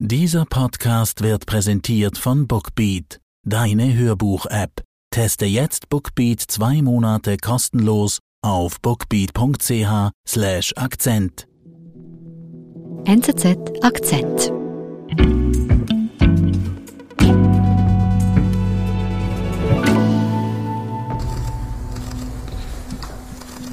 Dieser Podcast wird präsentiert von Bookbeat, deine Hörbuch-App. Teste jetzt Bookbeat zwei Monate kostenlos auf bookbeat.ch/slash Akzent. NZZ Akzent.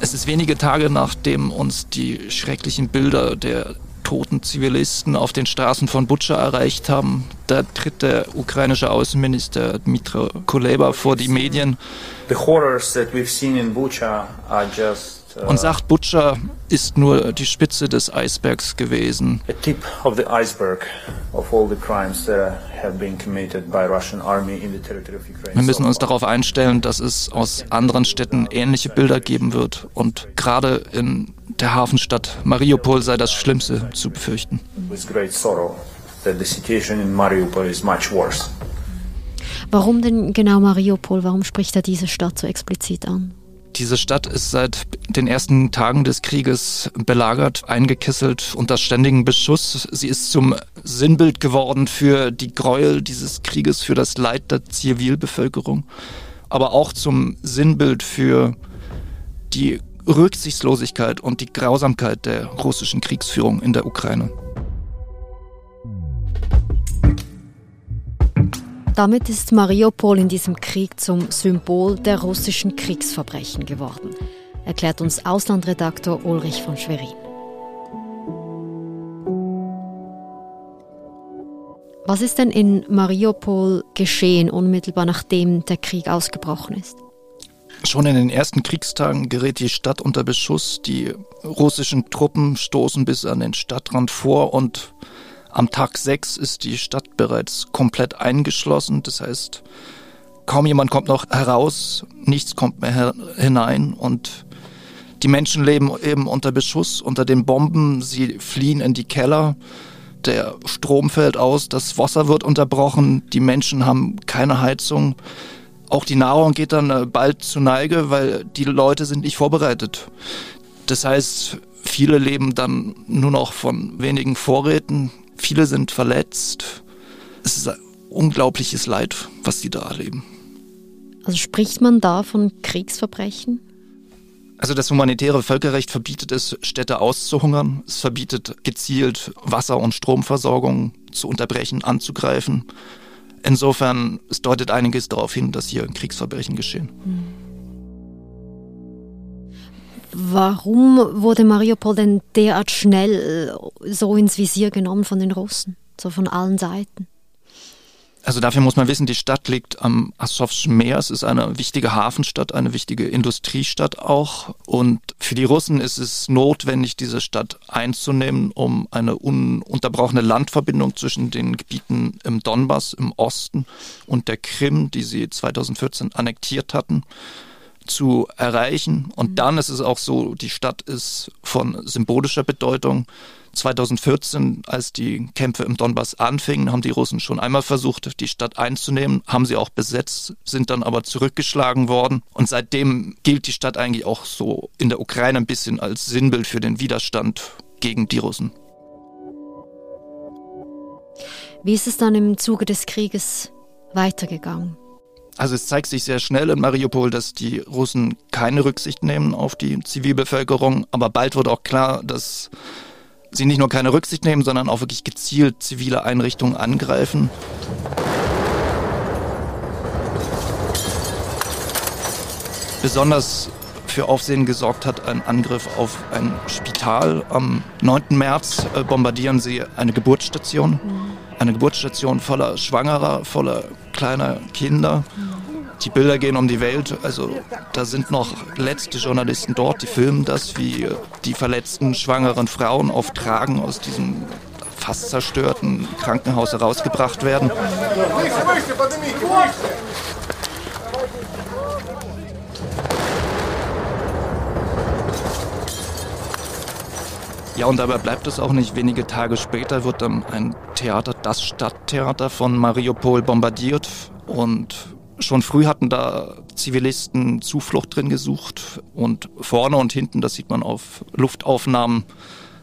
Es ist wenige Tage nachdem uns die schrecklichen Bilder der toten Zivilisten auf den Straßen von Butscha erreicht haben. Da tritt der ukrainische Außenminister Dmitro Kuleba vor die Medien The horrors that we've seen in Bucha are just uh, und sagt, Butscha ist nur die Spitze des Eisbergs gewesen. Wir müssen uns darauf einstellen, dass es aus anderen Städten ähnliche Bilder geben wird. Und gerade in der Hafenstadt Mariupol sei das Schlimmste zu befürchten. Warum denn genau Mariupol? Warum spricht er diese Stadt so explizit an? Diese Stadt ist seit den ersten Tagen des Krieges belagert, eingekesselt unter ständigem Beschuss. Sie ist zum Sinnbild geworden für die Gräuel dieses Krieges, für das Leid der Zivilbevölkerung, aber auch zum Sinnbild für die Rücksichtslosigkeit und die Grausamkeit der russischen Kriegsführung in der Ukraine. Damit ist Mariupol in diesem Krieg zum Symbol der russischen Kriegsverbrechen geworden, erklärt uns Auslandredaktor Ulrich von Schwerin. Was ist denn in Mariupol geschehen, unmittelbar nachdem der Krieg ausgebrochen ist? Schon in den ersten Kriegstagen gerät die Stadt unter Beschuss. Die russischen Truppen stoßen bis an den Stadtrand vor und am Tag 6 ist die Stadt bereits komplett eingeschlossen. Das heißt, kaum jemand kommt noch heraus, nichts kommt mehr hinein und die Menschen leben eben unter Beschuss, unter den Bomben. Sie fliehen in die Keller. Der Strom fällt aus, das Wasser wird unterbrochen, die Menschen haben keine Heizung. Auch die Nahrung geht dann äh, bald zu Neige, weil die Leute sind nicht vorbereitet. Das heißt, viele leben dann nur noch von wenigen Vorräten, viele sind verletzt. Es ist ein unglaubliches Leid, was die da erleben. Also spricht man da von Kriegsverbrechen? Also das humanitäre Völkerrecht verbietet es, Städte auszuhungern. Es verbietet gezielt Wasser- und Stromversorgung zu unterbrechen, anzugreifen. Insofern, es deutet einiges darauf hin, dass hier Kriegsverbrechen geschehen. Warum wurde Mariupol denn derart schnell äh, so ins Visier genommen von den Russen? So von allen Seiten? Also dafür muss man wissen, die Stadt liegt am Asowschen Meer. Es ist eine wichtige Hafenstadt, eine wichtige Industriestadt auch. Und für die Russen ist es notwendig, diese Stadt einzunehmen, um eine ununterbrochene Landverbindung zwischen den Gebieten im Donbass im Osten und der Krim, die sie 2014 annektiert hatten, zu erreichen. Und dann ist es auch so, die Stadt ist von symbolischer Bedeutung. 2014, als die Kämpfe im Donbass anfingen, haben die Russen schon einmal versucht, die Stadt einzunehmen, haben sie auch besetzt, sind dann aber zurückgeschlagen worden. Und seitdem gilt die Stadt eigentlich auch so in der Ukraine ein bisschen als Sinnbild für den Widerstand gegen die Russen. Wie ist es dann im Zuge des Krieges weitergegangen? Also es zeigt sich sehr schnell in Mariupol, dass die Russen keine Rücksicht nehmen auf die Zivilbevölkerung, aber bald wird auch klar, dass sie nicht nur keine Rücksicht nehmen, sondern auch wirklich gezielt zivile Einrichtungen angreifen. Besonders für Aufsehen gesorgt hat ein Angriff auf ein Spital. Am 9. März äh, bombardieren sie eine Geburtsstation. Eine Geburtsstation voller Schwangerer, voller kleiner Kinder. Die Bilder gehen um die Welt. Also da sind noch letzte Journalisten dort, die filmen das, wie die verletzten schwangeren Frauen auf Tragen aus diesem fast zerstörten Krankenhaus herausgebracht werden. Ja, und dabei bleibt es auch nicht. Wenige Tage später wird dann ein Theater, das Stadttheater von Mariupol, bombardiert. Und schon früh hatten da Zivilisten Zuflucht drin gesucht. Und vorne und hinten, das sieht man auf Luftaufnahmen,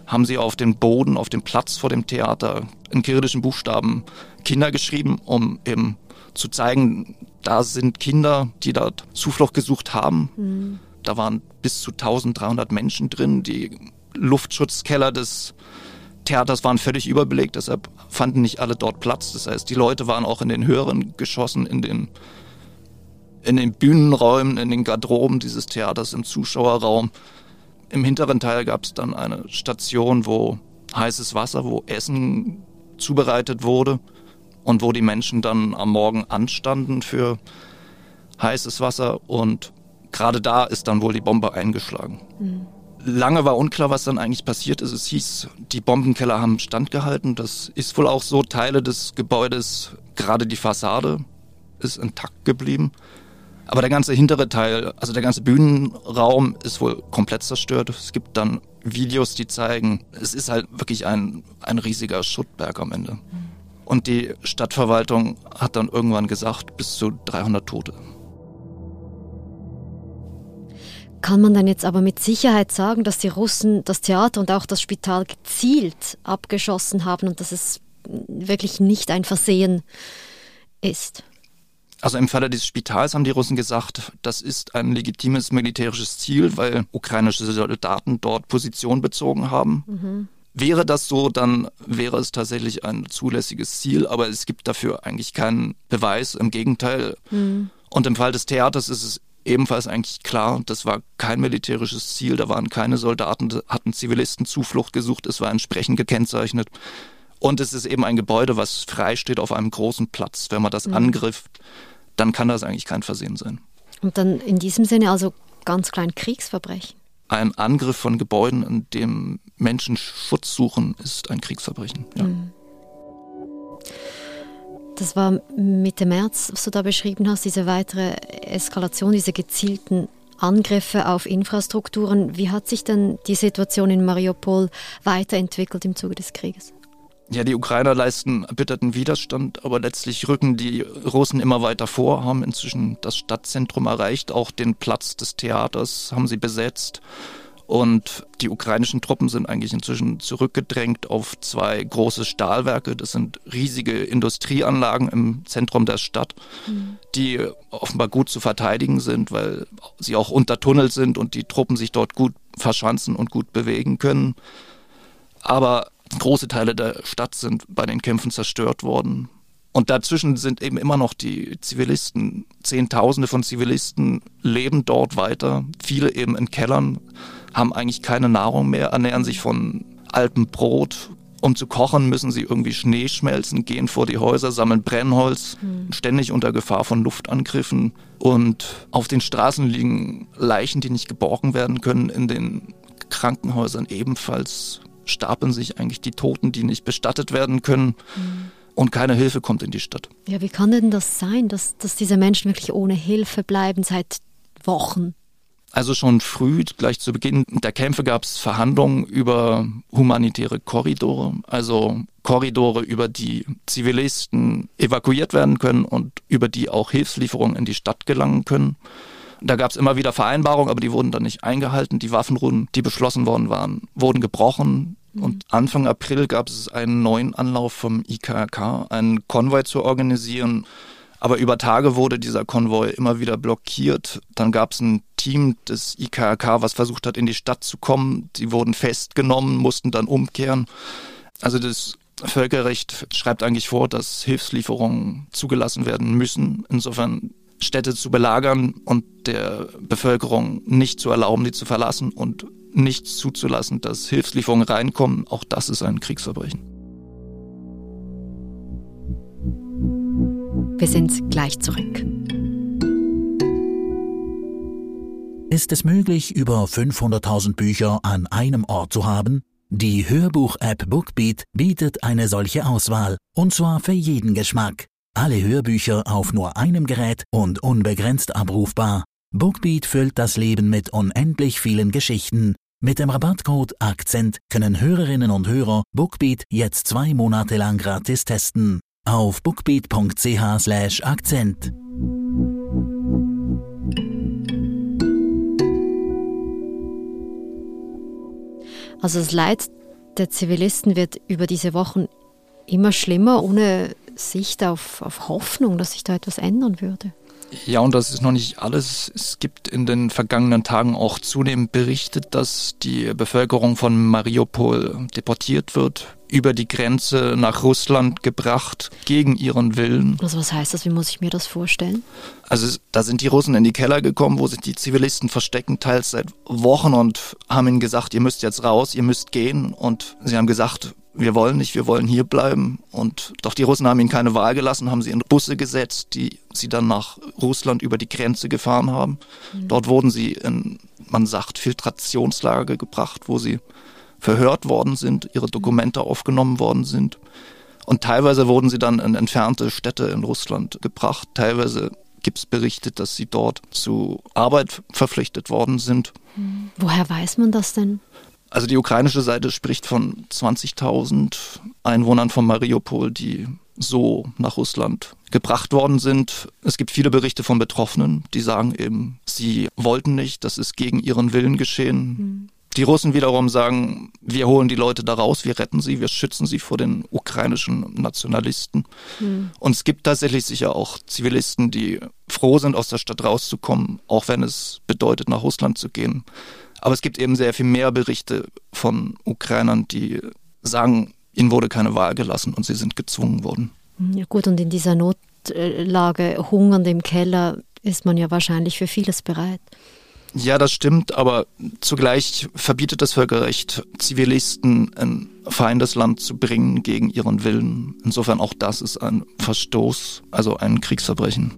haben sie auf den Boden, auf dem Platz vor dem Theater in kyrillischen Buchstaben Kinder geschrieben, um eben zu zeigen, da sind Kinder, die dort Zuflucht gesucht haben. Mhm. Da waren bis zu 1300 Menschen drin. Die Luftschutzkeller des Theaters waren völlig überbelegt, deshalb fanden nicht alle dort Platz. Das heißt, die Leute waren auch in den höheren Geschossen, in den, in den Bühnenräumen, in den Garderoben dieses Theaters, im Zuschauerraum. Im hinteren Teil gab es dann eine Station, wo heißes Wasser, wo Essen zubereitet wurde und wo die Menschen dann am Morgen anstanden für heißes Wasser und gerade da ist dann wohl die Bombe eingeschlagen. Mhm. Lange war unklar, was dann eigentlich passiert ist. Es hieß, die Bombenkeller haben standgehalten. Das ist wohl auch so. Teile des Gebäudes, gerade die Fassade, ist intakt geblieben. Aber der ganze hintere Teil, also der ganze Bühnenraum ist wohl komplett zerstört. Es gibt dann Videos, die zeigen, es ist halt wirklich ein, ein riesiger Schuttberg am Ende. Und die Stadtverwaltung hat dann irgendwann gesagt, bis zu 300 Tote. Kann man dann jetzt aber mit Sicherheit sagen, dass die Russen das Theater und auch das Spital gezielt abgeschossen haben und dass es wirklich nicht ein Versehen ist? Also im Falle des Spitals haben die Russen gesagt, das ist ein legitimes militärisches Ziel, weil ukrainische Soldaten dort Position bezogen haben. Mhm. Wäre das so, dann wäre es tatsächlich ein zulässiges Ziel, aber es gibt dafür eigentlich keinen Beweis. Im Gegenteil. Mhm. Und im Fall des Theaters ist es ebenfalls eigentlich klar, das war kein militärisches Ziel, da waren keine Soldaten, da hatten Zivilisten Zuflucht gesucht, es war entsprechend gekennzeichnet. Und es ist eben ein Gebäude, was frei steht auf einem großen Platz. Wenn man das mhm. angriff, dann kann das eigentlich kein Versehen sein. Und dann in diesem Sinne also ganz klein Kriegsverbrechen? Ein Angriff von Gebäuden, in dem Menschen Schutz suchen, ist ein Kriegsverbrechen. Ja. Mhm. Das war Mitte März, was du da beschrieben hast, diese weitere Eskalation, diese gezielten Angriffe auf Infrastrukturen. Wie hat sich denn die Situation in Mariupol weiterentwickelt im Zuge des Krieges? Ja, die Ukrainer leisten erbitterten Widerstand, aber letztlich rücken die Russen immer weiter vor, haben inzwischen das Stadtzentrum erreicht, auch den Platz des Theaters haben sie besetzt. Und die ukrainischen Truppen sind eigentlich inzwischen zurückgedrängt auf zwei große Stahlwerke. Das sind riesige Industrieanlagen im Zentrum der Stadt, mhm. die offenbar gut zu verteidigen sind, weil sie auch untertunnelt sind und die Truppen sich dort gut verschanzen und gut bewegen können. Aber Große Teile der Stadt sind bei den Kämpfen zerstört worden. Und dazwischen sind eben immer noch die Zivilisten. Zehntausende von Zivilisten leben dort weiter. Viele eben in Kellern, haben eigentlich keine Nahrung mehr, ernähren sich von altem Brot. Um zu kochen, müssen sie irgendwie Schnee schmelzen, gehen vor die Häuser, sammeln Brennholz, mhm. ständig unter Gefahr von Luftangriffen. Und auf den Straßen liegen Leichen, die nicht geborgen werden können, in den Krankenhäusern ebenfalls stapeln sich eigentlich die Toten, die nicht bestattet werden können. Mhm. Und keine Hilfe kommt in die Stadt. Ja, wie kann denn das sein, dass, dass diese Menschen wirklich ohne Hilfe bleiben seit Wochen? Also schon früh, gleich zu Beginn der Kämpfe gab es Verhandlungen über humanitäre Korridore, also Korridore, über die Zivilisten evakuiert werden können und über die auch Hilfslieferungen in die Stadt gelangen können. Da gab es immer wieder Vereinbarungen, aber die wurden dann nicht eingehalten. Die Waffenruhen, die beschlossen worden waren, wurden gebrochen. Mhm. Und Anfang April gab es einen neuen Anlauf vom IKK, einen Konvoi zu organisieren. Aber über Tage wurde dieser Konvoi immer wieder blockiert. Dann gab es ein Team des IKK, was versucht hat, in die Stadt zu kommen. Die wurden festgenommen, mussten dann umkehren. Also das Völkerrecht schreibt eigentlich vor, dass Hilfslieferungen zugelassen werden müssen. Insofern Städte zu belagern und der Bevölkerung nicht zu erlauben, die zu verlassen und nicht zuzulassen, dass Hilfslieferungen reinkommen, auch das ist ein Kriegsverbrechen. Wir sind gleich zurück. Ist es möglich, über 500.000 Bücher an einem Ort zu haben? Die Hörbuch-App Bookbeat bietet eine solche Auswahl, und zwar für jeden Geschmack. Alle Hörbücher auf nur einem Gerät und unbegrenzt abrufbar. Bookbeat füllt das Leben mit unendlich vielen Geschichten. Mit dem Rabattcode Akzent können Hörerinnen und Hörer Bookbeat jetzt zwei Monate lang gratis testen. Auf bookbeat.ch slash Akzent. Also das Leid der Zivilisten wird über diese Wochen immer schlimmer, ohne Sicht auf, auf Hoffnung, dass sich da etwas ändern würde. Ja, und das ist noch nicht alles. Es gibt in den vergangenen Tagen auch zunehmend berichtet, dass die Bevölkerung von Mariupol deportiert wird, über die Grenze nach Russland gebracht, gegen ihren Willen. Also was heißt das? Wie muss ich mir das vorstellen? Also da sind die Russen in die Keller gekommen, wo sich die Zivilisten verstecken, teils seit Wochen und haben ihnen gesagt, ihr müsst jetzt raus, ihr müsst gehen. Und sie haben gesagt, wir wollen nicht, wir wollen hier bleiben. Und doch die Russen haben ihnen keine Wahl gelassen, haben sie in Busse gesetzt, die sie dann nach Russland über die Grenze gefahren haben. Mhm. Dort wurden sie in, man sagt, Filtrationslager gebracht, wo sie verhört worden sind, ihre Dokumente aufgenommen worden sind. Und teilweise wurden sie dann in entfernte Städte in Russland gebracht. Teilweise gibt es berichtet, dass sie dort zu Arbeit verpflichtet worden sind. Mhm. Woher weiß man das denn? Also die ukrainische Seite spricht von 20.000 Einwohnern von Mariupol, die so nach Russland gebracht worden sind. Es gibt viele Berichte von Betroffenen, die sagen eben, sie wollten nicht, das ist gegen ihren Willen geschehen. Mhm. Die Russen wiederum sagen, wir holen die Leute da raus, wir retten sie, wir schützen sie vor den ukrainischen Nationalisten. Mhm. Und es gibt tatsächlich sicher auch Zivilisten, die froh sind, aus der Stadt rauszukommen, auch wenn es bedeutet, nach Russland zu gehen. Aber es gibt eben sehr viel mehr Berichte von Ukrainern, die sagen, ihnen wurde keine Wahl gelassen und sie sind gezwungen worden. Ja gut, und in dieser Notlage, hungernd im Keller, ist man ja wahrscheinlich für vieles bereit. Ja, das stimmt, aber zugleich verbietet das Völkerrecht, Zivilisten in Feindesland zu bringen gegen ihren Willen. Insofern auch das ist ein Verstoß, also ein Kriegsverbrechen.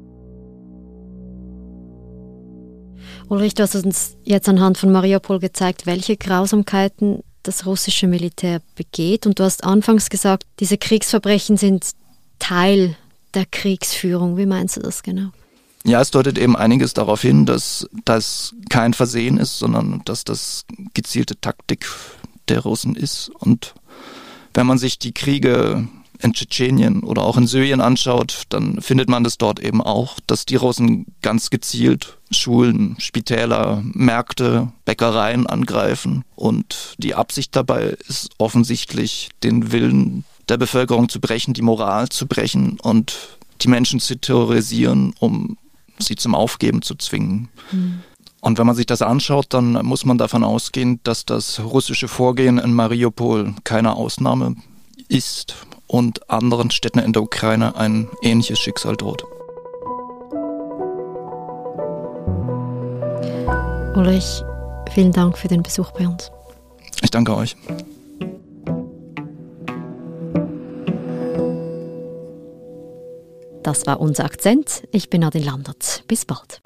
Ulrich, du hast uns jetzt anhand von Mariupol gezeigt, welche Grausamkeiten das russische Militär begeht. Und du hast anfangs gesagt, diese Kriegsverbrechen sind Teil der Kriegsführung. Wie meinst du das genau? Ja, es deutet eben einiges darauf hin, dass das kein Versehen ist, sondern dass das gezielte Taktik der Russen ist. Und wenn man sich die Kriege in Tschetschenien oder auch in Syrien anschaut, dann findet man das dort eben auch, dass die Russen ganz gezielt Schulen, Spitäler, Märkte, Bäckereien angreifen. Und die Absicht dabei ist offensichtlich, den Willen der Bevölkerung zu brechen, die Moral zu brechen und die Menschen zu terrorisieren, um sie zum Aufgeben zu zwingen. Mhm. Und wenn man sich das anschaut, dann muss man davon ausgehen, dass das russische Vorgehen in Mariupol keine Ausnahme ist und anderen Städten in der Ukraine ein ähnliches Schicksal droht. Ulrich, vielen Dank für den Besuch bei uns. Ich danke euch. Das war unser Akzent. Ich bin Adin Landert. Bis bald.